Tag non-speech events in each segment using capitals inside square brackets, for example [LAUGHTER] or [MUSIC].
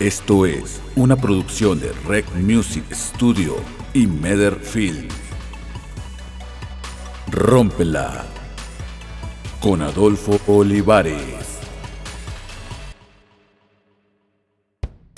Esto es una producción de Rec Music Studio y Meder Film. Rómpela con Adolfo Olivares.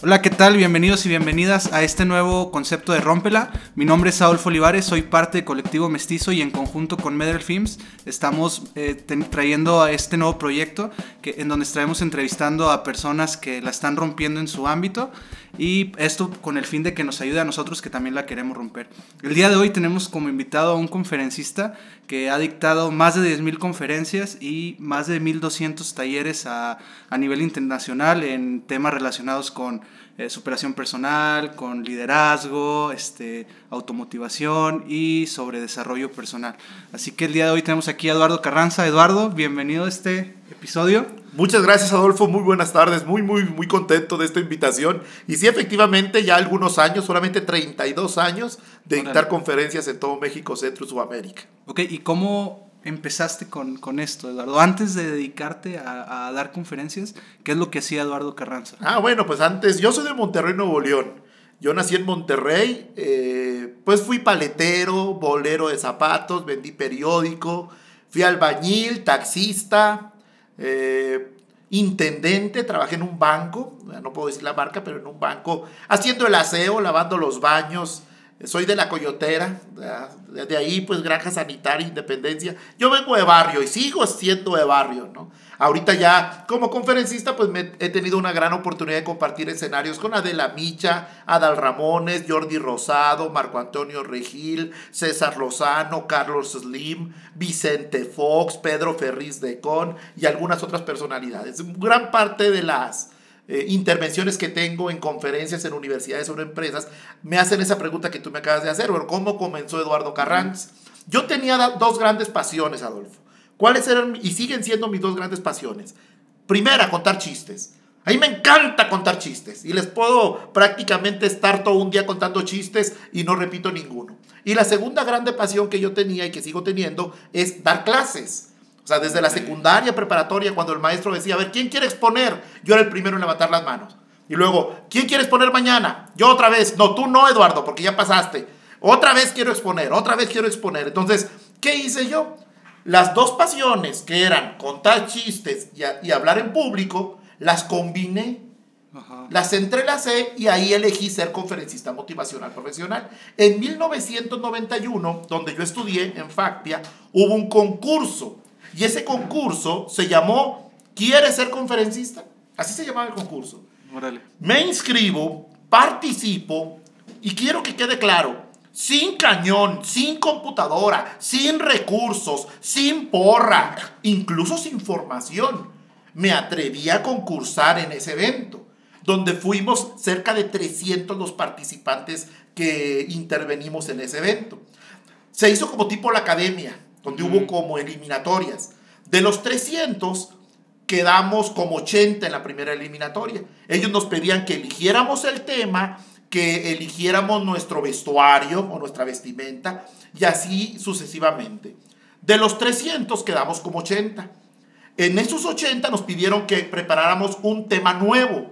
Hola, ¿qué tal? Bienvenidos y bienvenidas a este nuevo concepto de Rómpela. Mi nombre es Adolfo Olivares, soy parte de Colectivo Mestizo y en conjunto con Meder Films estamos eh, trayendo a este nuevo proyecto que, en donde estaremos entrevistando a personas que la están rompiendo en su ámbito y esto con el fin de que nos ayude a nosotros que también la queremos romper. El día de hoy tenemos como invitado a un conferencista que ha dictado más de 10.000 conferencias y más de 1.200 talleres a, a nivel internacional en temas relacionados con eh, superación personal, con liderazgo, este, automotivación y sobre desarrollo personal. Así que el día de hoy tenemos aquí a Eduardo Carranza. Eduardo, bienvenido a este episodio. Muchas gracias Adolfo, muy buenas tardes, muy muy muy contento de esta invitación y sí efectivamente ya algunos años, solamente 32 años de dictar conferencias en todo México, Centro y Sudamérica. Ok, ¿y cómo empezaste con, con esto, Eduardo? Antes de dedicarte a, a dar conferencias, ¿qué es lo que hacía Eduardo Carranza? Ah, bueno, pues antes, yo soy de Monterrey, Nuevo León. Yo nací en Monterrey, eh, pues fui paletero, bolero de zapatos, vendí periódico, fui albañil, taxista, eh, intendente, trabajé en un banco, no puedo decir la marca, pero en un banco, haciendo el aseo, lavando los baños. Soy de la Coyotera, de- ahí pues Granja Sanitaria, Independencia. Yo vengo de barrio y sigo siendo de barrio, ¿no? Ahorita ya como conferencista pues he tenido una gran oportunidad de compartir escenarios con Adela Micha, Adal Ramones, Jordi Rosado, Marco Antonio Regil, César Lozano, Carlos Slim, Vicente Fox, Pedro Ferriz de Con y algunas otras personalidades. Gran parte de las eh, intervenciones que tengo en conferencias en universidades o en empresas me hacen esa pregunta que tú me acabas de hacer, bueno, ¿cómo comenzó Eduardo Carranz? Yo tenía dos grandes pasiones, Adolfo. ¿Cuáles eran y siguen siendo mis dos grandes pasiones? Primera, contar chistes. A mí me encanta contar chistes y les puedo prácticamente estar todo un día contando chistes y no repito ninguno. Y la segunda grande pasión que yo tenía y que sigo teniendo es dar clases. O sea, desde la secundaria, preparatoria, cuando el maestro decía, a ver, ¿quién quiere exponer? Yo era el primero en levantar las manos. Y luego, ¿quién quiere exponer mañana? Yo otra vez. No, tú no, Eduardo, porque ya pasaste. Otra vez quiero exponer, otra vez quiero exponer. Entonces, ¿qué hice yo? Las dos pasiones que eran contar chistes y, a- y hablar en público, las combiné Ajá. las entrelacé y ahí elegí ser conferencista motivacional profesional. En 1991, donde yo estudié en Factia, hubo un concurso y ese concurso se llamó ¿Quieres ser conferencista? Así se llamaba el concurso. Me inscribo, participo y quiero que quede claro, sin cañón, sin computadora, sin recursos, sin porra, incluso sin formación, me atreví a concursar en ese evento, donde fuimos cerca de 300 los participantes que intervenimos en ese evento. Se hizo como tipo la academia, donde hubo como eliminatorias. De los 300, quedamos como 80 en la primera eliminatoria. Ellos nos pedían que eligiéramos el tema, que eligiéramos nuestro vestuario o nuestra vestimenta y así sucesivamente. De los 300 quedamos como 80. En esos 80 nos pidieron que preparáramos un tema nuevo.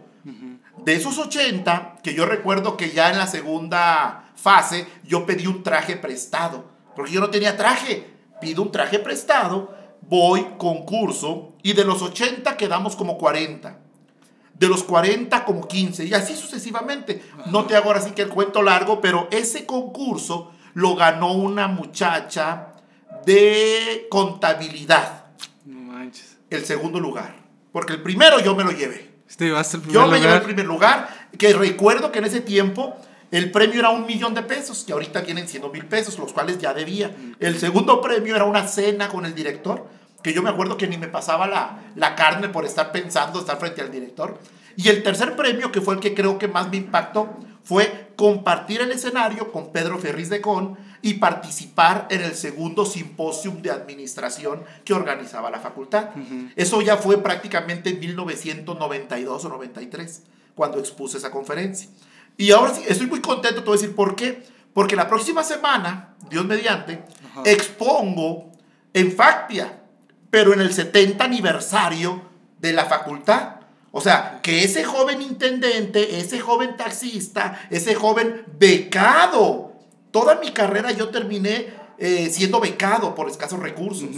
De esos 80, que yo recuerdo que ya en la segunda fase yo pedí un traje prestado, porque yo no tenía traje. Pido un traje prestado, voy, concurso, y de los 80 quedamos como 40. De los 40 como 15, y así sucesivamente. No te hago ahora sí que el cuento largo, pero ese concurso lo ganó una muchacha de contabilidad, No manches. el segundo lugar. Porque el primero yo me lo llevé. Este llevaste el primer Yo me llevé el primer lugar, que recuerdo que en ese tiempo el premio era un millón de pesos, que ahorita vienen siendo mil pesos, los cuales ya debía. El segundo premio era una cena con el director, que yo me acuerdo que ni me pasaba la, la carne por estar pensando, estar frente al director. Y el tercer premio, que fue el que creo que más me impactó, fue compartir el escenario con Pedro Ferriz de Con y participar en el segundo simposium de administración que organizaba la facultad. Eso ya fue prácticamente en 1992 o 93, cuando expuse esa conferencia. Y ahora sí, estoy muy contento, te voy a decir por qué. Porque la próxima semana, Dios mediante, Ajá. expongo en Factia, pero en el 70 aniversario de la facultad. O sea, que ese joven intendente, ese joven taxista, ese joven becado, toda mi carrera yo terminé eh, siendo becado por escasos recursos.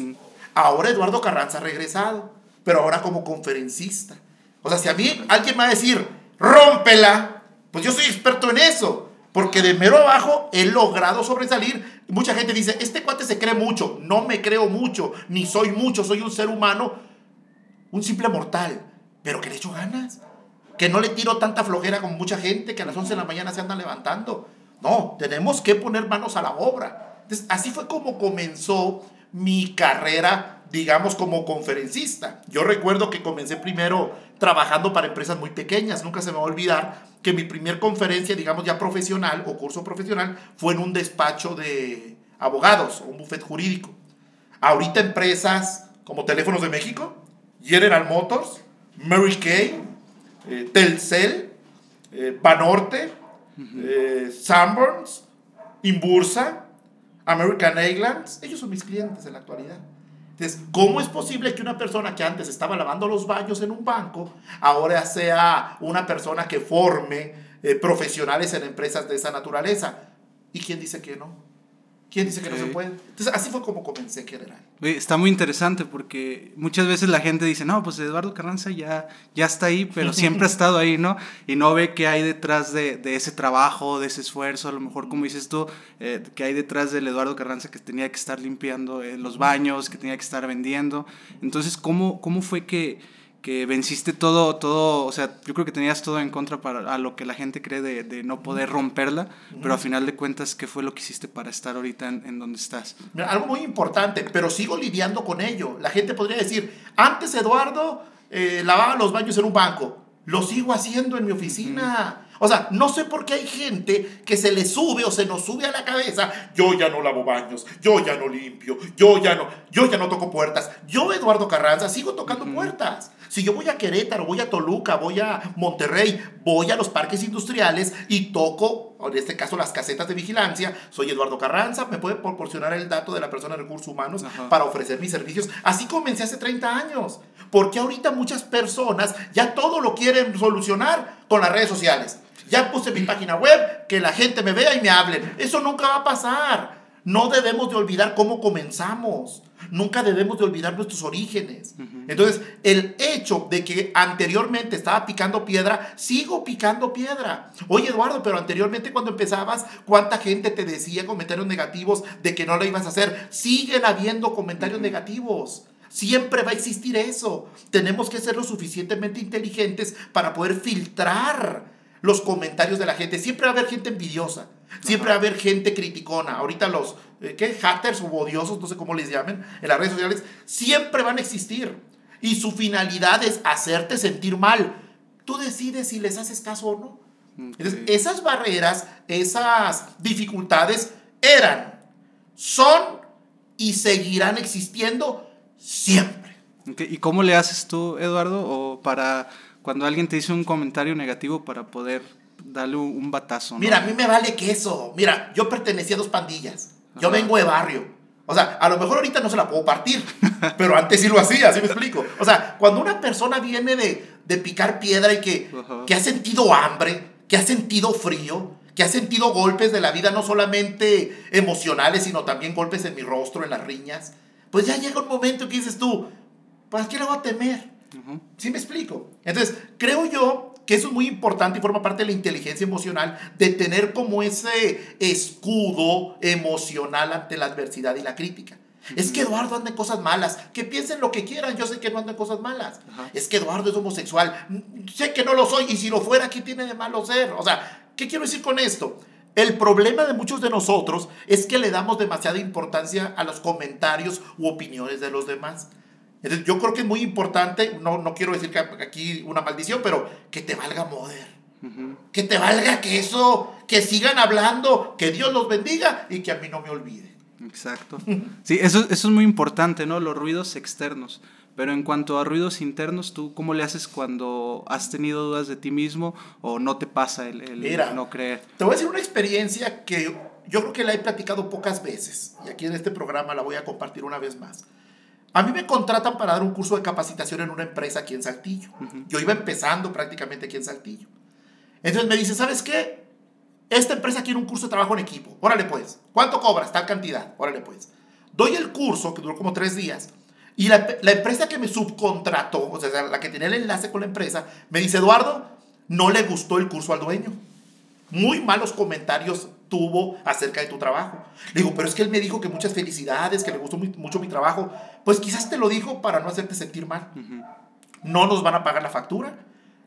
Ahora Eduardo Carranza ha regresado, pero ahora como conferencista. O sea, si a mí alguien me va a decir, rómpela, pues yo soy experto en eso. Porque de mero abajo he logrado sobresalir. Mucha gente dice, este cuate se cree mucho. No me creo mucho, ni soy mucho, soy un ser humano, un simple mortal pero que le echo ganas. Que no le tiro tanta flojera como mucha gente que a las 11 de la mañana se andan levantando. No, tenemos que poner manos a la obra. Así fue como comenzó mi carrera, digamos, como conferencista. Yo recuerdo que comencé primero trabajando para empresas muy pequeñas. Nunca se me va a olvidar que mi primer conferencia, digamos, ya profesional o curso profesional, fue en un despacho de abogados o un buffet jurídico. Ahorita empresas como Teléfonos de México, General Motors, Mary Kay, eh, Telcel, eh, Banorte, eh, Sanborns, Inbursa, American Airlines, ellos son mis clientes en la actualidad. Entonces, ¿cómo es posible que una persona que antes estaba lavando los baños en un banco, ahora sea una persona que forme profesionales en empresas de esa naturaleza? ¿Y quién dice que no? ¿Quién dice que no se puede? Entonces, así fue como comencé en general. Está muy interesante porque muchas veces la gente dice, no, pues Eduardo Carranza ya, ya está ahí, pero [LAUGHS] siempre ha estado ahí, ¿no? Y no ve qué hay detrás de, de, ese trabajo, de ese esfuerzo, a lo mejor, como dices tú, eh, que hay detrás del Eduardo Carranza que tenía que estar limpiando eh, los baños, que tenía que estar vendiendo. Entonces, ¿cómo, cómo fue que que venciste todo, todo, o sea, yo creo que tenías todo en contra para a lo que la gente cree de, de no poder romperla, pero a final de cuentas, ¿qué fue lo que hiciste para estar ahorita en, en donde estás? algo muy importante, pero sigo lidiando con ello. La gente podría decir, antes Eduardo eh, lavaba los baños en un banco, lo sigo haciendo en mi oficina. O sea, no sé por qué hay gente que se le sube o se nos sube a la cabeza, yo ya no lavo baños, yo ya no limpio, yo ya no, yo ya no toco puertas. Yo, Eduardo Carranza, sigo tocando puertas. Si yo voy a Querétaro, voy a Toluca, voy a Monterrey, voy a los parques industriales y toco, en este caso, las casetas de vigilancia, soy Eduardo Carranza, me puede proporcionar el dato de la persona de recursos humanos para ofrecer mis servicios. Así comencé hace 30 años. Porque ahorita muchas personas ya todo lo quieren solucionar con las redes sociales. Ya puse mi página web, que la gente me vea y me hablen. Eso nunca va a pasar. No debemos de olvidar cómo comenzamos. Nunca debemos de olvidar nuestros orígenes. Entonces, el hecho de que anteriormente estaba picando piedra, sigo picando piedra. Oye, Eduardo, pero anteriormente cuando empezabas, ¿cuánta gente te decía comentarios negativos de que no lo ibas a hacer? Siguen habiendo comentarios negativos. Siempre va a existir eso. Tenemos que ser lo suficientemente inteligentes para poder filtrar los comentarios de la gente. Siempre va a haber gente envidiosa. Siempre va a haber gente criticona. Ahorita los, eh, ¿qué? Haters u odiosos, no sé cómo les llamen, en las redes sociales, siempre van a existir. Y su finalidad es hacerte sentir mal. Tú decides si les haces caso o no. Entonces, esas barreras, esas dificultades eran, son y seguirán existiendo siempre. ¿Y cómo le haces tú, Eduardo, o para cuando alguien te dice un comentario negativo para poder darle un batazo. Mira, a mí me vale que eso. Mira, yo pertenecía a dos pandillas. Yo vengo de barrio. O sea, a lo mejor ahorita no se la puedo partir, [LAUGHS] pero antes sí lo hacía, ¿sí me explico? O sea, cuando una persona viene de, de picar piedra y que, que ha sentido hambre, que ha sentido frío, que ha sentido golpes de la vida, no solamente emocionales, sino también golpes en mi rostro, en las riñas, pues ya llega un momento que dices tú, ¿para qué le voy a temer? ¿Sí me explico? Entonces, creo yo que eso es muy importante y forma parte de la inteligencia emocional, de tener como ese escudo emocional ante la adversidad y la crítica. Es que Eduardo anda en cosas malas. Que piensen lo que quieran. Yo sé que no anda en cosas malas. Es que Eduardo es homosexual. Sé que no lo soy. Y si lo fuera, ¿qué tiene de malo ser? O sea, ¿qué quiero decir con esto? El problema de muchos de nosotros es que le damos demasiada importancia a los comentarios u opiniones de los demás. Entonces, yo creo que es muy importante, no, no quiero decir que aquí una maldición, pero que te valga moder. Que te valga que eso, que sigan hablando, que Dios los bendiga y que a mí no me olvide. Exacto. Sí, eso, eso es muy importante, ¿no? Los ruidos externos. Pero en cuanto a ruidos internos, ¿tú cómo le haces cuando has tenido dudas de ti mismo o no te pasa el, el no creer? Te voy a decir una experiencia que yo creo que la he platicado pocas veces y aquí en este programa la voy a compartir una vez más. A mí me contratan para dar un curso de capacitación en una empresa aquí en Saltillo. Yo iba empezando prácticamente aquí en Saltillo. Entonces me dice, ¿sabes qué? Esta empresa quiere un curso de trabajo en equipo. Órale pues. ¿Cuánto cobras? Tal cantidad. Órale pues. Doy el curso, que duró como tres días. Y la, la empresa que me subcontrató, o sea, la que tenía el enlace con la empresa, me dice, Eduardo, no le gustó el curso al dueño. Muy malos comentarios tuvo acerca de tu trabajo. Le digo, pero es que él me dijo que muchas felicidades, que le gustó mucho mi trabajo. Pues quizás te lo dijo para no hacerte sentir mal. No nos van a pagar la factura.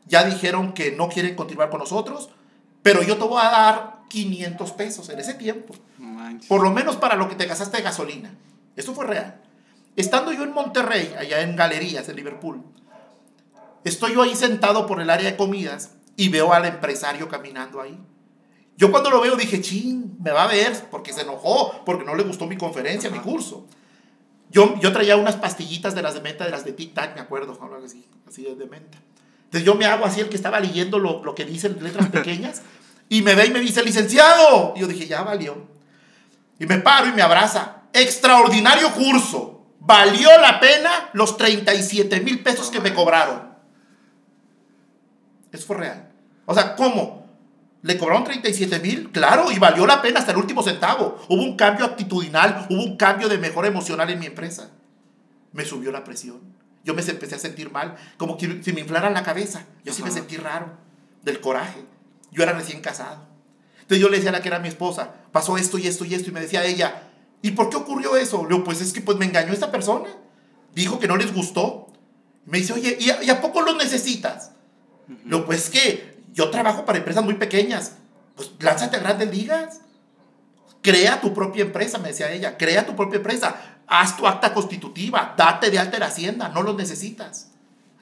Ya dijeron que no quieren continuar con nosotros, pero yo te voy a dar 500 pesos en ese tiempo. Por lo menos para lo que te gastaste de gasolina. Eso fue real. Estando yo en Monterrey, allá en Galerías, en Liverpool, estoy yo ahí sentado por el área de comidas y veo al empresario caminando ahí. Yo cuando lo veo dije, ching, me va a ver porque se enojó, porque no le gustó mi conferencia, mi curso. Yo, yo traía unas pastillitas de las de menta, de las de Tic Tac, me acuerdo, así, así de menta. Entonces yo me hago así el que estaba leyendo lo, lo que dicen letras [LAUGHS] pequeñas y me ve y me dice, licenciado. Y yo dije, ya valió. Y me paro y me abraza. Extraordinario curso. Valió la pena los 37 mil pesos que me cobraron. Eso fue real. O sea, ¿cómo? Le cobraron 37 mil, claro, y valió la pena hasta el último centavo. Hubo un cambio actitudinal, hubo un cambio de mejora emocional en mi empresa. Me subió la presión. Yo me empecé a sentir mal, como que si me inflaran la cabeza. Yo sí me sentí raro, del coraje. Yo era recién casado. Entonces yo le decía a la que era mi esposa, pasó esto y esto y esto, y me decía ella, ¿y por qué ocurrió eso? Le digo, pues es que pues me engañó esta persona. Dijo que no les gustó. Me dice, oye, ¿y a, ¿y a poco lo necesitas? Lo pues que yo trabajo para empresas muy pequeñas. Pues lánzate a grandes ligas. Crea tu propia empresa, me decía ella. Crea tu propia empresa. Haz tu acta constitutiva. Date de alta en Hacienda. No lo necesitas.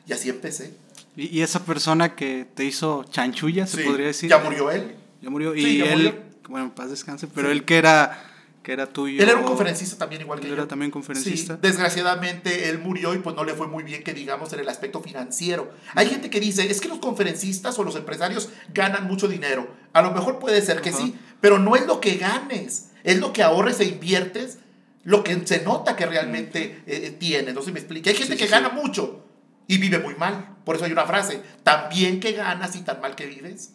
Y así empecé. ¿Y, esa persona que te hizo chanchulla, se podría decir? Ya murió él. Ya murió. y él, bueno, paz descanse, pero él que era era tuyo. Él era un conferencista también, igual que él yo. era también conferencista. Sí, desgraciadamente él murió y pues no le fue muy bien que digamos en el aspecto financiero. Hay gente que dice, es que los conferencistas o los empresarios ganan mucho dinero. A lo mejor puede ser que sí, pero no es lo que ganes, es lo que ahorres e inviertes, lo que se nota que realmente eh, eh, tiene. No se me explica. Hay gente que gana mucho y vive muy mal. Por eso hay una frase, tan bien que ganas y tan mal que vives.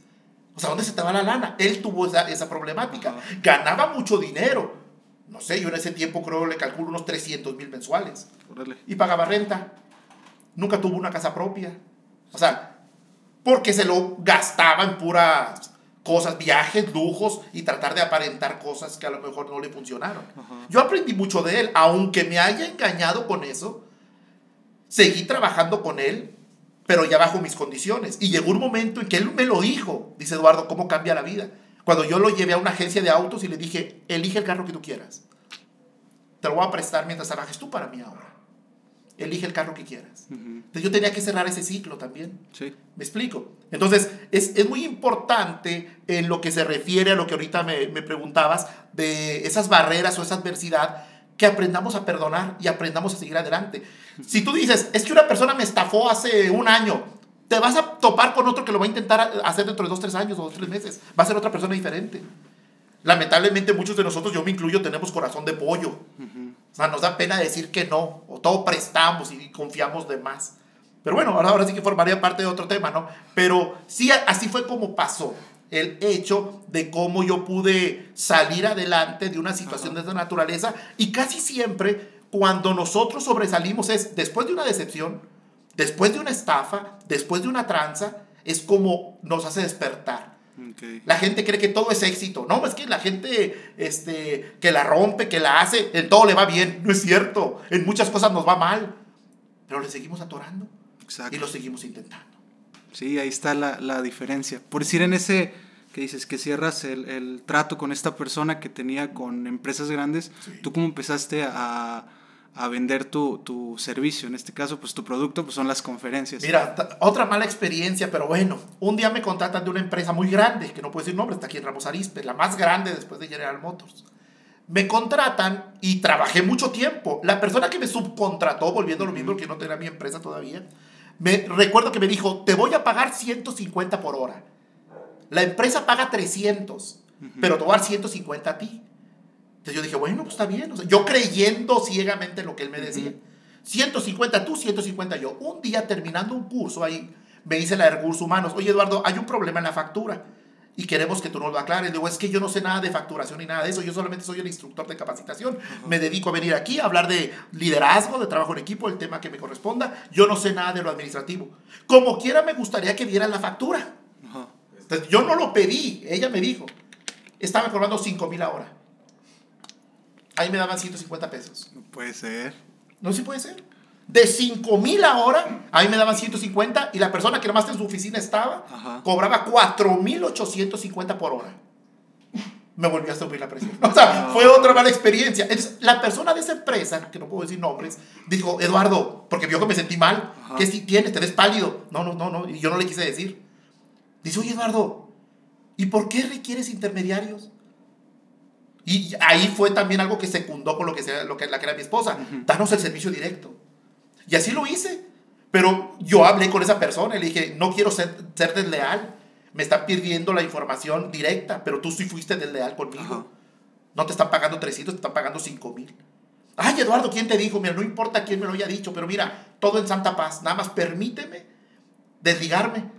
O sea, ¿dónde se va la lana? Él tuvo esa, esa problemática. Ganaba mucho dinero, no sé, yo en ese tiempo creo le calculo unos 300 mil mensuales. Y pagaba renta. Nunca tuvo una casa propia. O sea, porque se lo gastaba en puras cosas, viajes, lujos y tratar de aparentar cosas que a lo mejor no le funcionaron. Yo aprendí mucho de él, aunque me haya engañado con eso, seguí trabajando con él, pero ya bajo mis condiciones. Y llegó un momento en que él me lo dijo, dice Eduardo, ¿cómo cambia la vida? Cuando yo lo llevé a una agencia de autos y le dije, elige el carro que tú quieras. Te lo voy a prestar mientras trabajes tú para mí ahora. Elige el carro que quieras. Entonces yo tenía que cerrar ese ciclo también. Sí. ¿Me explico? Entonces es, es, muy importante en lo que se refiere a lo que ahorita me, me preguntabas, de esas barreras o esa adversidad, que aprendamos a perdonar y aprendamos a seguir adelante. Si tú dices, es que una persona me estafó hace un año, te vas a topar con otro que lo va a intentar hacer dentro de dos, tres años o dos, tres meses. Va a ser otra persona diferente. Lamentablemente muchos de nosotros, yo me incluyo, tenemos corazón de pollo. O sea, nos da pena decir que no, o todo prestamos y confiamos de más. Pero bueno, ahora, ahora sí que formaría parte de otro tema, ¿no? Pero sí, así fue como pasó el hecho de cómo yo pude salir adelante de una situación de esa naturaleza. Y casi siempre, cuando nosotros sobresalimos es después de una decepción, después de una estafa, después de una tranza, es como nos hace despertar. La gente cree que todo es éxito. No, es que la gente este, que la rompe, que la hace, en todo le va bien. No es cierto. En muchas cosas nos va mal. Pero le seguimos atorando. Y lo seguimos intentando. Sí, ahí está la, la, diferencia. Por decir en ese que dices que cierras el, el, trato con esta persona que tenía con empresas grandes, ¿tú cómo empezaste a a vender tu, tu, servicio. En este caso, pues tu producto pues son las conferencias. Mira, otra mala experiencia, pero bueno, un día me contratan de una empresa muy grande, que no puedo decir nombre, está aquí en Ramos Arispe, la más grande después de General Motors. Me contratan y trabajé mucho tiempo. La persona que me subcontrató, volviendo a lo mismo, que no tenía mi empresa todavía, me recuerdo que me dijo, te voy a pagar 150 por hora. La empresa paga 300, pero te voy a dar 150 a ti. Entonces yo dije, bueno, pues está bien. yo creyendo ciegamente lo que él me decía. 150 tú, 150 yo. Un día terminando un curso ahí, me dice la de recursos humanos, oye Eduardo, hay un problema en la factura y queremos que tú nos lo aclares. Digo, es que yo no sé nada de facturación ni nada de eso, yo solamente soy el instructor de capacitación. Me dedico a venir aquí a hablar de liderazgo, de trabajo en equipo, el tema que me corresponda. Yo no sé nada de lo administrativo. Como quiera, me gustaría que dieran la factura. Entonces, yo no lo pedí, ella me dijo. Estaba cobrando 5 mil ahora. Ahí me daban 150 pesos. No puede ser. No, sí puede ser. De 5 mil ahora, ahí me daban 150 y la persona que nomás en su oficina estaba, Ajá. cobraba 4 mil 850 por hora. Me volvió a subir la presión. O sea, fue otra mala experiencia. Entonces, la persona de esa empresa, que no puedo decir nombres, dijo, Eduardo, porque vio que me sentí mal, Ajá. ¿qué si tienes? ¿Te ves pálido? No, no, no, no. Y yo no le quise decir. Dice, oye, Eduardo, ¿y por qué requieres intermediarios? Y ahí fue también algo que secundó con lo que, sea, lo que, la que era mi esposa. Danos el servicio directo. Y así lo hice. Pero yo hablé con esa persona y le dije, no quiero ser, ser desleal. Me están pidiendo la información directa, pero tú sí fuiste desleal conmigo. Ajá. No te están pagando 300, te están pagando 5 mil. Ay, Eduardo, ¿quién te dijo? Mira, no importa quién me lo haya dicho, pero mira, todo en santa paz. Nada más permíteme desligarme.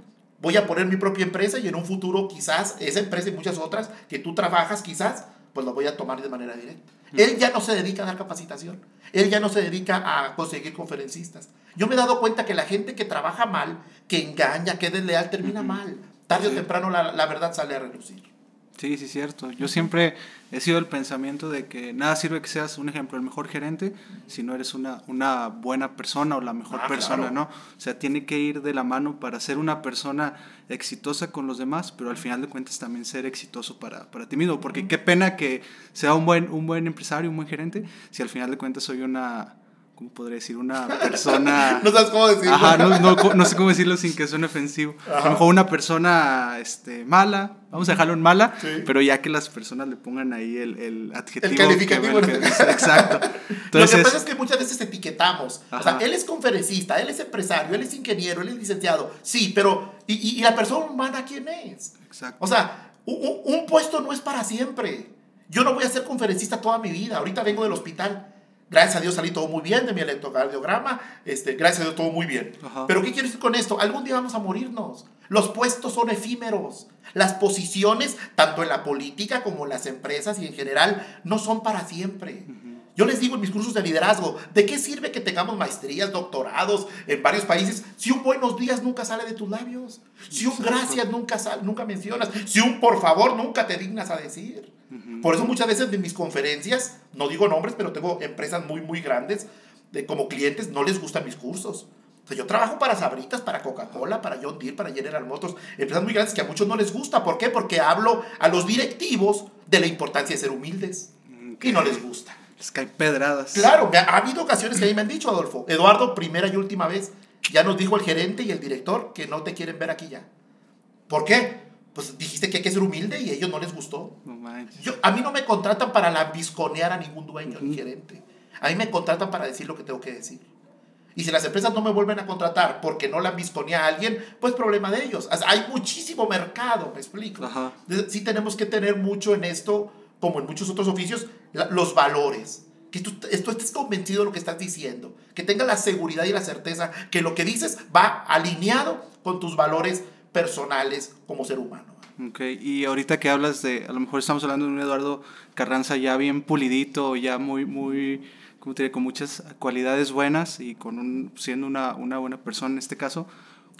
Voy a poner mi propia empresa y en un futuro quizás esa empresa y muchas otras que tú trabajas quizás, pues lo voy a tomar de manera directa. Él ya no se dedica a dar capacitación. Él ya no se dedica a conseguir conferencistas. Yo me he dado cuenta que la gente que trabaja mal, que engaña, que es desleal, termina mal. Tarde o temprano la, la verdad sale a relucir. Sí, sí, cierto. Yo siempre he sido el pensamiento de que nada sirve que seas un ejemplo, el mejor gerente, si no eres una, una buena persona o la mejor Ah, persona, claro. ¿no? O sea, tiene que ir de la mano para ser una persona exitosa con los demás, pero al final de cuentas también ser exitoso para, para ti mismo. Porque qué pena que sea un buen, un buen empresario, un buen gerente, si al final de cuentas soy una, ¿cómo podría decir? Una persona... [LAUGHS] No sabes cómo decirlo. Ajá, no, no, no sé cómo decirlo sin que suene ofensivo. A Ajá. lo mejor una persona este, mala, vamos a dejarlo en mala, Sí. pero ya que las personas le pongan ahí el, el adjetivo. El calificativo. que- [LAUGHS] que- exacto. Lo que Entonces, pasa es que muchas veces etiquetamos. O sea, Ajá. él es conferencista, él es empresario, él es ingeniero, él es licenciado. Sí, pero ¿y, y- y la persona humana quién es? exacto. O sea, un- un puesto no es para siempre. Yo no voy a ser conferencista toda mi vida. Ahorita vengo del hospital. Gracias a Dios salí todo muy bien de mi electrocardiograma. Este, gracias a Dios todo muy bien. Ajá. Pero ¿qué quiero decir con esto? Algún día vamos a morirnos. Los puestos son efímeros. Las posiciones, tanto en la política como en las empresas y en general, no son para siempre. Yo les digo en mis cursos de liderazgo, ¿de qué sirve que tengamos maestrías, doctorados en varios países si un buenos días nunca sale de tus labios? Si un gracias nunca, sal- nunca mencionas, si un por favor nunca te dignas a decir. Por eso muchas veces en mis conferencias, no digo nombres, pero tengo empresas muy, muy grandes de, como clientes, no les gustan mis cursos. O sea, yo trabajo para Sabritas, para Coca-Cola, para John Deere, para General Motors, empresas muy grandes que a muchos no les gusta. ¿Por qué? Porque hablo a los directivos de la importancia de ser humildes. Y no les gusta. Les caen pedradas. Claro, ha, ha habido ocasiones que a mí me han dicho, Adolfo, Eduardo, primera y última vez, ya nos dijo el gerente y el director que no te quieren ver aquí ya. ¿Por qué? Pues dijiste que hay que ser humilde y a ellos no les gustó. No manches. Yo, a mí no me contratan para lambisconear a ningún dueño ni gerente. A mí me contratan para decir lo que tengo que decir. Y si las empresas no me vuelven a contratar porque no lambisconea a alguien, pues problema de ellos. Hay muchísimo mercado, me explico. Ajá. Sí tenemos que tener mucho en esto, como en muchos otros oficios, los valores. Que tú, tú estés convencido de lo que estás diciendo. Que tengas la seguridad y la certeza que lo que dices va alineado con tus valores personales como ser humano. Ok, y ahorita que hablas de, a lo mejor estamos hablando de un Eduardo Carranza ya bien pulidito, ya muy, muy, ¿cómo te diré? Con muchas cualidades buenas y con un, siendo una, una buena persona en este caso.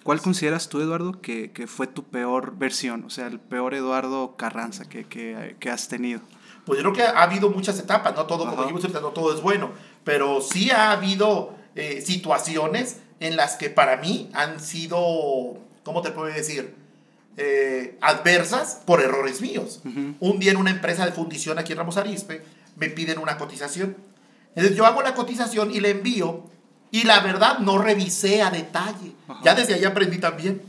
¿Cuál consideras tú, Eduardo, que, que fue tu peor versión? O sea, el peor Eduardo Carranza que, que, que has tenido. Pues yo creo que ha habido muchas etapas, no todo, como Ajá. dijimos ahorita, no todo es bueno, pero sí ha habido eh, situaciones en las que para mí han sido, ¿cómo te puedo decir? Eh, adversas por errores míos. Ujú. Un día en una empresa de fundición aquí en Ramos Arizpe me piden una cotización. Entonces yo hago la cotización y le envío y la verdad no revisé a detalle. Ajá. Ya desde ahí aprendí también.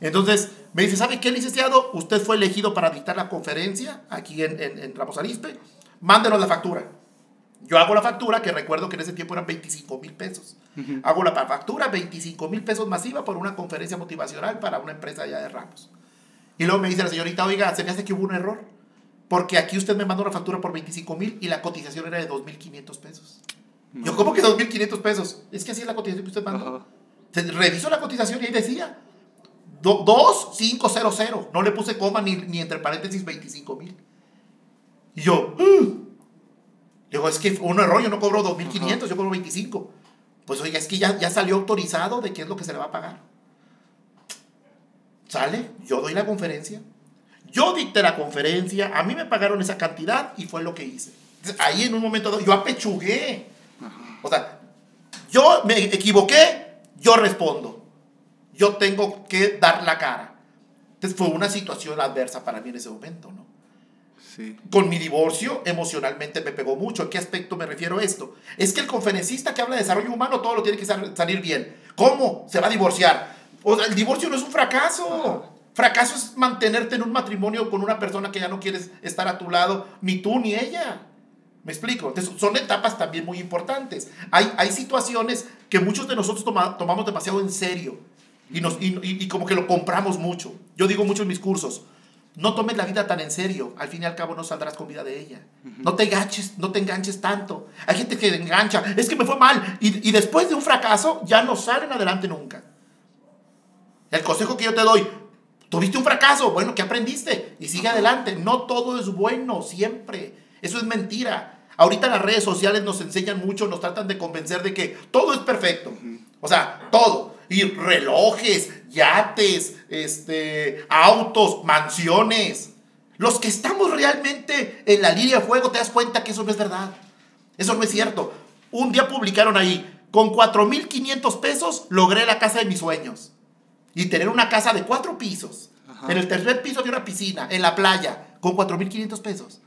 Entonces me dice, ¿sabe qué, licenciado? Usted fue elegido para dictar la conferencia aquí en, en, en Ramos Arizpe. Mándenos la factura. Yo hago la factura, que recuerdo que en ese tiempo eran 25 mil pesos. Ujú. Hago la factura, 25 mil pesos masiva por una conferencia motivacional para una empresa allá de Ramos. Y luego me dice la señorita, oiga, se me hace que hubo un error. Porque aquí usted me mandó una factura por 25 mil y la cotización era de 2.500 pesos. Yo, ¿cómo que 2.500 pesos? Es que así es la cotización que usted mandó. Se revisó la cotización y ahí decía 2500. No le puse coma ni, ni entre paréntesis 25 mil. Y yo, "Mm". Digo, es que un error, yo no cobro 2.500, yo cobro 25. Pues oiga, es que ya, ya salió autorizado de qué es lo que se le va a pagar. ¿Sale? Yo doy la conferencia. Yo dicté la conferencia, a mí me pagaron esa cantidad y fue lo que hice. Ahí en un momento dado, yo apechugué. O sea, yo me equivoqué, yo respondo. Yo tengo que dar la cara. Entonces fue una situación adversa para mí en ese momento, ¿no? Sí. Con mi divorcio, emocionalmente me pegó mucho. ¿A qué aspecto me refiero a esto? Es que el conferencista que habla de desarrollo humano, todo lo tiene que sal- salir bien. ¿Cómo? Se va a divorciar. O sea, el divorcio no es un fracaso. Fracaso es mantenerte en un matrimonio con una persona que ya no quieres estar a tu lado, ni tú ni ella. ¿Me explico? Entonces, son etapas también muy importantes. Hay, hay situaciones que muchos de nosotros toma- tomamos demasiado en serio y, nos, y, y- y como que lo compramos mucho. Yo digo mucho en mis cursos, no tomes la vida tan en serio, al fin y al cabo no saldrás con vida de ella. No te enganches, no te enganches tanto. Hay gente que engancha, es que me fue mal y, y después de un fracaso ya no salen adelante nunca. El consejo que yo te doy, tuviste un fracaso, bueno, ¿qué aprendiste? Y sigue adelante. No todo es bueno siempre. Eso es mentira. Ahorita las redes sociales nos enseñan mucho, nos tratan de convencer de que todo es perfecto. O sea, todo. Y relojes, yates, este, autos, mansiones. Los que estamos realmente en la línea de fuego, te das cuenta que eso no es verdad. Eso no es cierto. Un día publicaron ahí, con 4.500 pesos logré la casa de mis sueños. Y tener una casa de cuatro pisos. Ajá. En el tercer piso de una piscina, en la playa, con 4.500 pesos.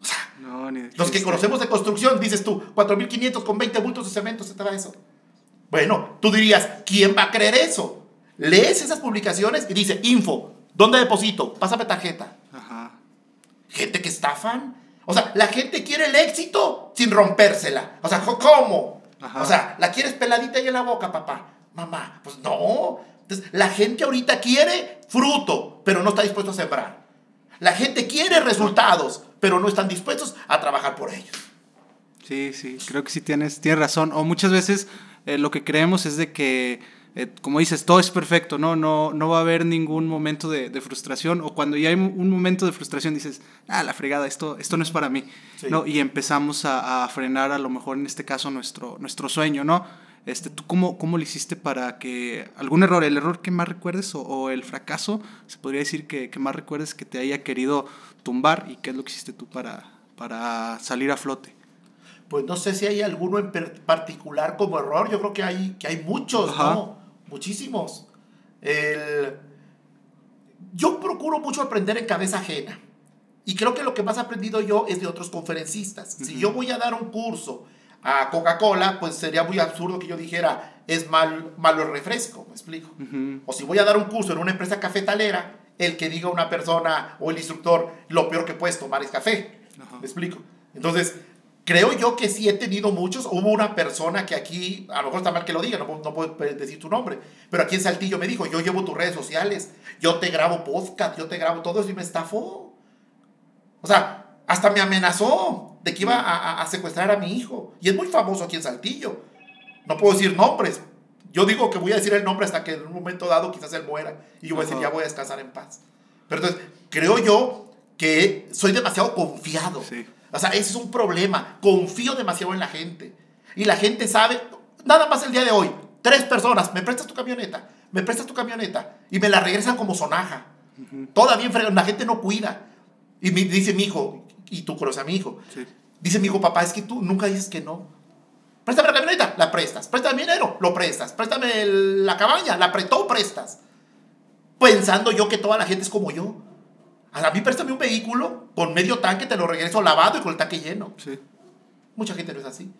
O sea, No, ni los que conocemos de construcción, dices tú, 4.500 con 20 bultos de cemento se te eso. Bueno, tú dirías, ¿quién va a creer eso? Lees esas publicaciones y dice, info, ¿dónde deposito? Pásame tarjeta. Ajá. Gente que estafan. O sea, la gente quiere el éxito sin rompérsela. O sea, ¿cómo? Ajá. O sea, la quieres peladita ahí en la boca, papá. Mamá, pues no. Entonces, la gente ahorita quiere fruto, pero no está dispuesto a sembrar. La gente quiere resultados, pero no están dispuestos a trabajar por ellos. Sí, sí, creo que sí tienes, tienes razón. O muchas veces eh, lo que creemos es de que, eh, como dices, todo es perfecto, ¿no? No, no va a haber ningún momento de, de frustración. O cuando ya hay un momento de frustración dices, ah, la fregada, esto, esto no es para mí. Sí. ¿no? Y empezamos a, a frenar a lo mejor en este caso nuestro, nuestro sueño, ¿no? Este, ¿Tú cómo, cómo le hiciste para que algún error, el error que más recuerdes o, o el fracaso, se podría decir que, que más recuerdes que te haya querido tumbar y qué es lo que hiciste tú para, para salir a flote? Pues no sé si hay alguno en particular como error. Yo creo que hay, que hay muchos, Ajá. ¿no? Muchísimos. El... Yo procuro mucho aprender en cabeza ajena. Y creo que lo que más he aprendido yo es de otros conferencistas. Si yo voy a dar un curso a Coca-Cola, pues sería muy absurdo que yo dijera, es mal, malo el refresco, me explico. O si voy a dar un curso en una empresa cafetalera, el que diga una persona o el instructor, lo peor que puedes tomar es café. ¿Me explico? Entonces, creo yo que sí he tenido muchos. Hubo una persona que aquí, a lo mejor está mal que lo diga, no, puedo- no puedo decir tu nombre, pero aquí en Saltillo me dijo, yo llevo tus redes sociales, yo te grabo podcast, yo te grabo todo eso y me estafó. O sea, hasta me amenazó de que iba a, a- a secuestrar a mi hijo. Y es muy famoso aquí en Saltillo. No puedo decir nombres. Yo digo que voy a decir el nombre hasta que en un momento dado quizás él muera. Y yo voy a decir, ya voy a descansar en paz. Pero entonces, creo yo que soy demasiado confiado. Sí. O sea, ese es un problema. Confío demasiado en la gente. Y la gente sabe, nada más el día de hoy, tres personas, me prestas tu camioneta, me prestas tu camioneta. Y me la regresan como sonaja. Todavía en fregón, la gente no cuida. Y me dice mi hijo, y tú conoces a mi hijo, Sí. dice mi hijo, papá, es que tú nunca dices que no. Préstame la camioneta, la prestas. Préstame dinero, lo prestas. Préstame el- la cabaña, la apretó, prestas. Pensando yo que toda la gente es como yo. A mí préstame un vehículo con medio tanque, te lo regreso lavado y con el tanque lleno. Sí. Mucha gente no es así.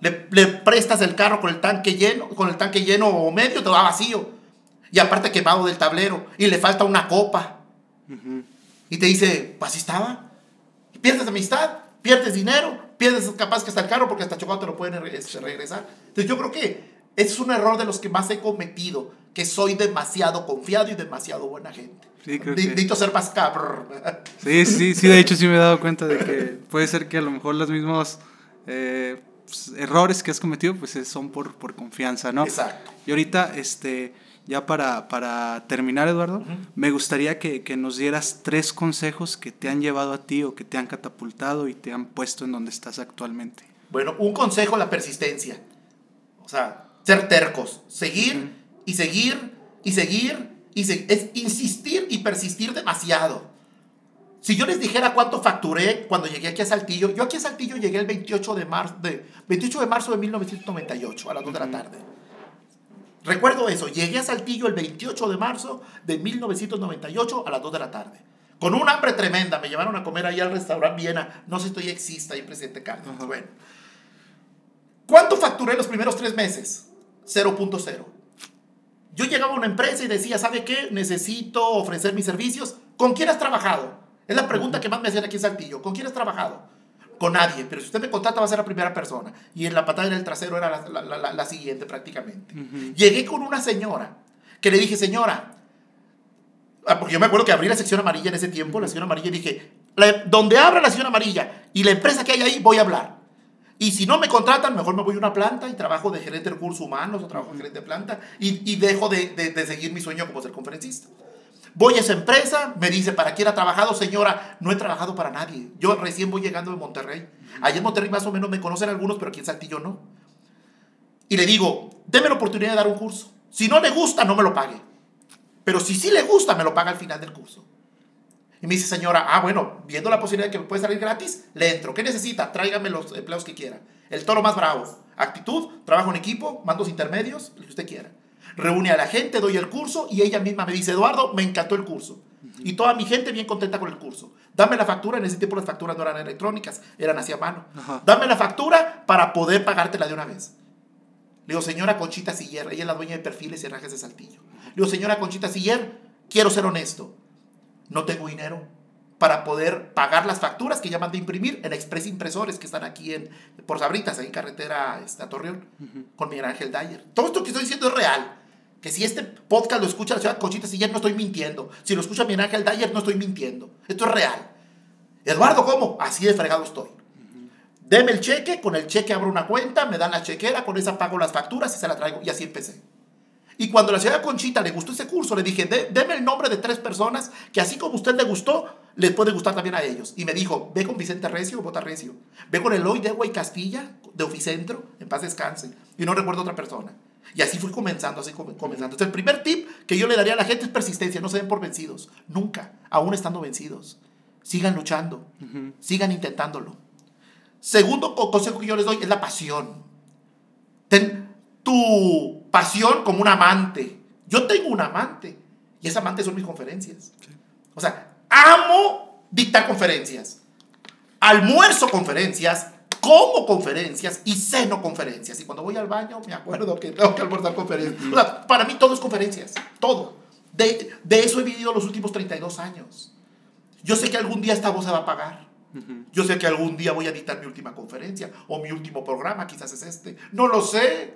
Le, le prestas el carro con el tanque lleno, con el tanque lleno o medio, te va vacío. Y aparte quemado del tablero. Y le falta una copa. Y te dice, pues así estaba. Y pierdes amistad, pierdes dinero, pierdes capaz que hasta el carro porque hasta chocolate te lo pueden re- regresar. Entonces yo creo que ese es un error de los que más he cometido, que soy demasiado confiado y demasiado buena gente. Sí, creo Di- que- Necesito ser. Sí, sí, sí, de hecho sí me he dado cuenta de que puede ser que a lo mejor los mismos eh, pues, errores que has cometido, pues eh, son por, por confianza, ¿no? Exacto. Y ahorita, este, ya para, para terminar, Eduardo, me gustaría que, que nos dieras tres consejos que te han llevado a ti o que te han catapultado y te han puesto en donde estás actualmente. Bueno, un consejo, la persistencia. O sea, ser tercos, seguir y seguir y seguir. Es insistir y persistir demasiado. Si yo les dijera cuánto facturé cuando llegué aquí a Saltillo, yo aquí a Saltillo llegué el 28 de marzo de, 28 de, marzo de 1998 a las 2 de la tarde. Recuerdo eso, llegué a Saltillo el 28 de marzo de 1998 a las 2 de la tarde. Con un hambre tremenda, me llevaron a comer ahí al restaurante Viena, no sé si estoy exista ahí, presidente Cárdenas. Bueno. ¿Cuánto facturé los primeros tres meses? 0.0. Yo llegaba a una empresa y decía, ¿sabe qué? Necesito ofrecer mis servicios. ¿Con quién has trabajado? Es la pregunta que más me hacían aquí en Saltillo. ¿Con quién has trabajado? Con nadie. Pero si usted me contrata va a ser la primera persona. Y en la patada en el trasero era la, la, la, la siguiente prácticamente. Llegué con una señora que le dije, señora, ah, porque yo me acuerdo que abrí la sección amarilla en ese tiempo, la sección amarilla, y dije, donde abra la sección amarilla y la empresa que hay ahí, voy a hablar. Y si no me contratan, mejor me voy a una planta y trabajo de gerente de recursos humanos o trabajo de gerente de planta y, y dejo de, de, de, seguir mi sueño como ser conferencista. Voy a esa empresa, me dice, ¿para quién ha trabajado, señora? No he trabajado para nadie. Yo recién voy llegando de Monterrey. Allá en Monterrey más o menos me conocen algunos, pero aquí en Saltillo no. Y le digo, deme la oportunidad de dar un curso. Si no le gusta, no me lo pague. Pero si sí le gusta, me lo paga al final del curso. Y me dice, señora, ah, bueno, viendo la posibilidad de que me puede salir gratis, le entro. ¿Qué necesita? Tráigame los empleados que quiera. El toro más bravo. Actitud, trabajo en equipo, mandos intermedios, lo que usted quiera. Reúne a la gente, doy el curso y ella misma me dice, Eduardo, me encantó el curso. Y toda mi gente bien contenta con el curso. Dame la factura, en ese tiempo las facturas no eran electrónicas, eran hacia mano. Dame la factura para poder pagártela de una vez. Le digo, señora Conchita Siller, ella es la dueña de perfiles y herrajes de Saltillo. Le digo, señora Conchita Siller, quiero ser honesto no tengo dinero para poder pagar las facturas que ya mandé imprimir en Express Impresores que están aquí en, por Sabritas, ahí en carretera está Torreón, uh -huh. con Miguel Ángel Dyer. Todo esto que estoy diciendo es real. Que si este podcast lo escucha la ciudad Conchita Siller, no estoy mintiendo. Si lo escucha Miguel Ángel Dyer, no estoy mintiendo. Esto es real. Eduardo, ¿cómo? Así de fregado estoy. Uh -huh. Deme el cheque, con el cheque abro una cuenta, me dan la chequera, con esa pago las facturas y se la traigo. Y así empecé. Y cuando la señora Conchita le gustó ese curso, le dije, deme el nombre de tres personas que así como a usted le gustó, les puede gustar también a ellos. Y me dijo, ve con Vicente Recio, Bota Recio. Ve con Eloy de y Castilla, de Oficentro, en paz descanse. Y no recuerdo otra persona. Y así fui comenzando, así comenzando. Entonces, el primer tip que yo le daría a la gente es persistencia. No se den por vencidos. Nunca, aún estando vencidos. Sigan luchando. Uh -huh. Sigan intentándolo. Segundo consejo que yo les doy es la pasión. Ten tu pasión como un amante. Yo tengo un amante y ese amante son mis conferencias. Sí. O sea, amo dictar conferencias. Almuerzo conferencias, como conferencias y ceno conferencias. Y cuando voy al baño me acuerdo que tengo que almorzar conferencias. O sea, para mí todo es conferencias, todo. De, de, eso he vivido los últimos 32 años. Yo sé que algún día esta voz se va a pagar. Yo sé que algún día voy a dictar mi última conferencia o mi último programa, quizás es este. No lo sé.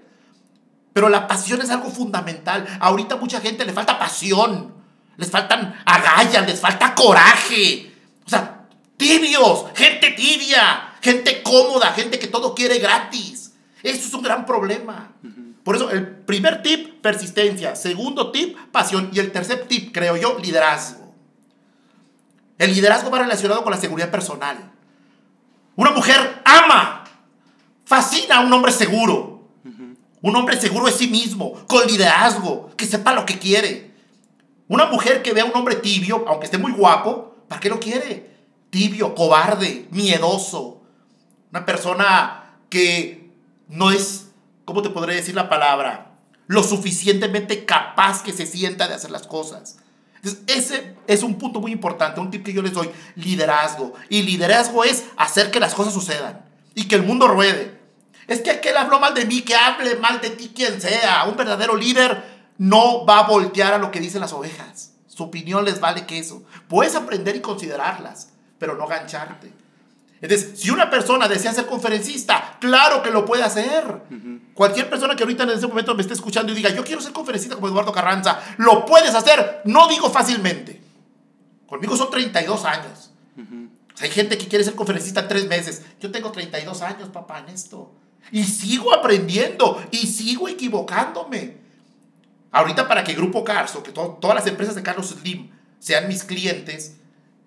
Pero la pasión es algo fundamental. Ahorita mucha gente le falta pasión. Les faltan agallas, les falta coraje. O sea, tibios, gente tibia, gente cómoda, gente que todo quiere gratis. Eso es un gran problema. Por eso, el primer tip, persistencia. Segundo tip, pasión. Y el tercer tip, creo yo, liderazgo. El liderazgo va relacionado con la seguridad personal. Una mujer ama, fascina a un hombre seguro. Un hombre seguro de sí mismo, con liderazgo, que sepa lo que quiere. Una mujer que vea a un hombre tibio, aunque esté muy guapo, ¿para qué lo quiere? Tibio, cobarde, miedoso. Una persona que no es, ¿cómo te podré decir la palabra? Lo suficientemente capaz que se sienta de hacer las cosas. Ese es un punto muy importante, un tip que yo les doy, liderazgo. Y liderazgo es hacer que las cosas sucedan y que el mundo ruede. Es que aquel habló mal de mí, que hable mal de ti quien sea. Un verdadero líder no va a voltear a lo que dicen las ovejas. Su opinión les vale queso. Puedes aprender y considerarlas, pero no gancharte. Entonces, si una persona desea ser conferencista, claro que lo puede hacer. Uh -huh. Cualquier persona que ahorita en ese momento me esté escuchando y diga, yo quiero ser conferencista como Eduardo Carranza, lo puedes hacer. No digo fácilmente. Conmigo son 32 años. Uh -huh. o sea, hay gente que quiere ser conferencista en tres meses. Yo tengo 32 años, papá, en esto. Y sigo aprendiendo y sigo equivocándome. Ahorita para que Grupo Carso, que todas las empresas de Carlos Slim sean mis clientes,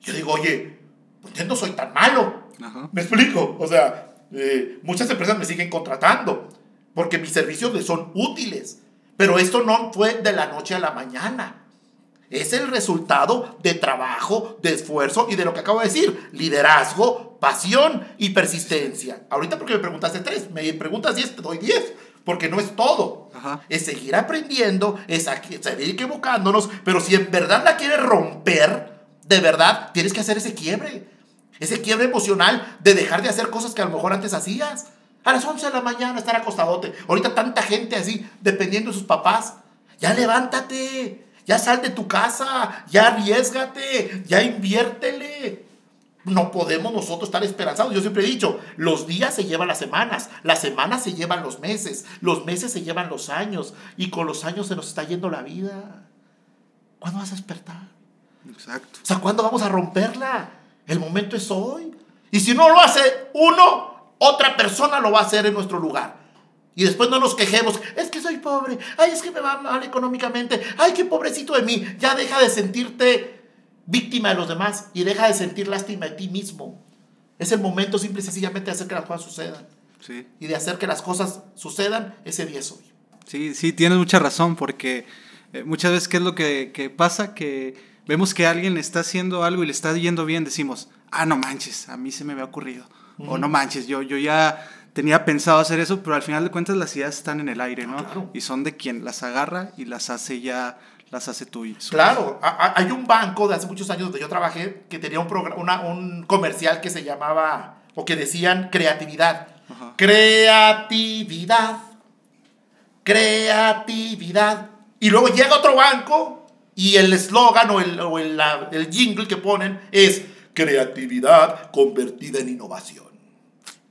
yo digo, oye, pues yo no soy tan malo. ¿Me explico? O sea, eh, muchas empresas me siguen contratando porque mis servicios les son útiles. Pero esto no fue de la noche a la mañana. Es el resultado de trabajo, de esfuerzo y de lo que acabo de decir, liderazgo, pasión y persistencia. Ahorita porque me preguntaste tres, me preguntas diez, te doy diez, porque no es todo. Es seguir aprendiendo, es seguir equivocándonos, pero si en verdad la quieres romper, de verdad, tienes que hacer ese quiebre. Ese quiebre emocional de dejar de hacer cosas que a lo mejor antes hacías. A las 11 de la mañana estar acostadote. Ahorita tanta gente así, dependiendo de sus papás. Ya levántate ya sal de tu casa, ya arriesgate, ya inviértele. No podemos nosotros estar esperanzados. Yo siempre he dicho, los días se llevan las semanas, las semanas se llevan los meses, los meses se llevan los años y con los años se nos está yendo la vida. ¿Cuándo vas a despertar? Exacto. O sea, ¿cuándo vamos a romperla? El momento es hoy. Y si no lo hace uno, otra persona lo va a hacer en nuestro lugar. Y después no nos quejemos, es que soy pobre, ay, es que me va mal económicamente, ay, qué pobrecito de mí. Ya deja de sentirte víctima de los demás y deja de sentir lástima de ti mismo. Es el momento simple y sencillamente de hacer que las cosas sucedan. Sí. Y de hacer que las cosas sucedan, ese día es hoy. Sí, sí, tienes mucha razón, porque eh, muchas veces, ¿qué es lo que, que, pasa? Que vemos que alguien está haciendo algo y le está yendo bien, decimos, ah, no manches, a mí se me había ocurrido. O no manches, yo, yo ya tenía pensado hacer eso, pero al final de cuentas las ideas están en el aire, ¿no? Y son de quien las agarra y las hace ya, las hace tuyas. Claro, hay un banco de hace muchos años donde yo trabajé que tenía un, una, un comercial que se llamaba, o que decían creatividad. Creatividad, creatividad. Y luego llega otro banco y el eslogan o, el, o el, el jingle que ponen es creatividad convertida en innovación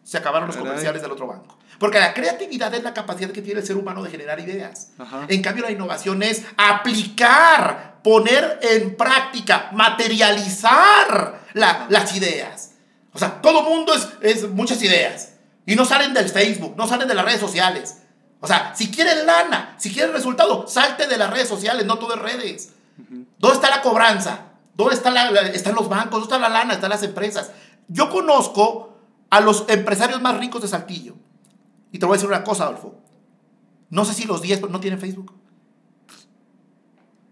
se acabaron los comerciales del otro banco. Porque la creatividad es la capacidad que tiene el ser humano de generar ideas. En cambio, la innovación es aplicar, poner en práctica, materializar las ideas. O sea, todo mundo es, es muchas ideas. Y no salen del Facebook, no salen de las redes sociales. O sea, si quieres lana, si quieres resultado, salte de las redes sociales, no todo es redes. ¿Dónde está la cobranza? ¿Dónde está la, están los bancos? ¿Dónde está la lana? Están las empresas. Yo conozco a los empresarios más ricos de Saltillo. Y te voy a decir una cosa, Adolfo. No sé si los 10 no tienen Facebook.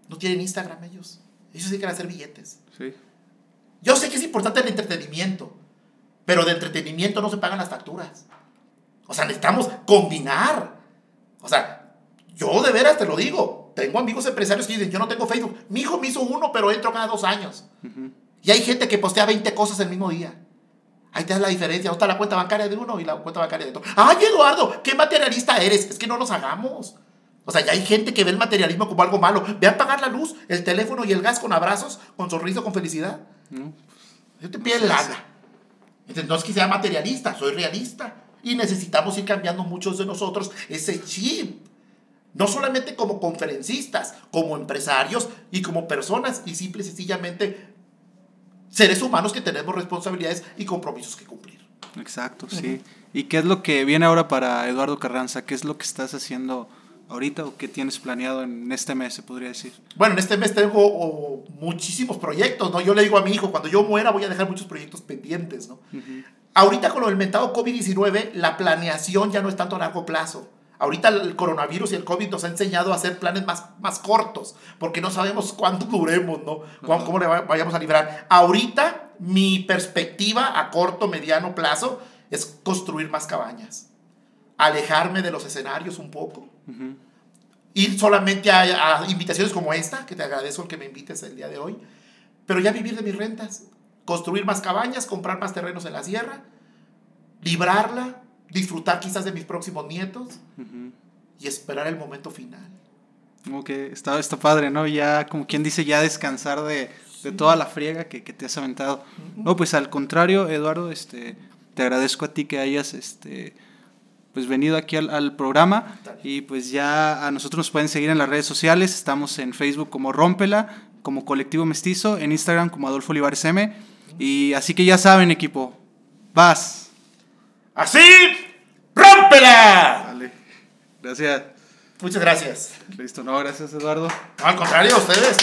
No tienen Instagram ellos. Ellos sí quieren hacer billetes. Sí. Yo sé que es importante el entretenimiento, pero de entretenimiento no se pagan las facturas. O sea, necesitamos combinar. O sea, yo de veras te lo digo. Tengo amigos empresarios que dicen, yo no tengo Facebook. Mi hijo me hizo uno, pero entro cada dos años. Y hay gente que postea 20 cosas el mismo día. Ahí te das la diferencia. ¿Dónde está la cuenta bancaria de uno y la cuenta bancaria de otro? ¡Ay, Eduardo! ¿Qué materialista eres? Es que no nos hagamos. O sea, ya hay gente que ve el materialismo como algo malo. Ve a pagar la luz, el teléfono y el gas con abrazos, con sonrisa, con felicidad. Yo te pido lana. no es que sea materialista, soy realista. Y necesitamos ir cambiando muchos de nosotros ese chip. No solamente como conferencistas, como empresarios y como personas. Y simple y sencillamente seres humanos que tenemos responsabilidades y compromisos que cumplir. Exacto, sí. ¿Y qué es lo que viene ahora para Eduardo Carranza? ¿Qué es lo que estás haciendo ahorita o qué tienes planeado en este mes, se podría decir? Bueno, en este mes tengo muchísimos proyectos, ¿no? Yo le digo a mi hijo, cuando yo muera voy a dejar muchos proyectos pendientes, ¿no? Ahorita con lo del mentado COVID-19, la planeación ya no es tanto a largo plazo. Ahorita el coronavirus y el COVID nos ha enseñado a hacer planes más, más cortos, porque no sabemos cuánto [LAUGHS] duremos, ¿no? Cómo, le vayamos a librar. Ahorita mi perspectiva a corto, mediano plazo es construir más cabañas, alejarme de los escenarios un poco, ir solamente a, a, invitaciones como esta, que te agradezco el que me invites el día de hoy, pero ya vivir de mis rentas, construir más cabañas, comprar más terrenos en la sierra, librarla, disfrutar quizás de mis próximos nietos y esperar el momento final. Como que está, está padre, ¿no? Ya, como quien dice, ya descansar de, de toda la friega que, que, te has aventado. No, pues al contrario, Eduardo, este, te agradezco a ti que hayas este, pues venido aquí al, al programa y pues ya a nosotros nos pueden seguir en las redes sociales, estamos en Facebook como Rómpela, como Colectivo Mestizo, en Instagram como Adolfo Olivares M, y así que ya saben equipo, vas. Así. ¡Rómpela! Vale. Gracias. Muchas gracias. Listo, no, gracias Eduardo. No, al contrario, a ustedes.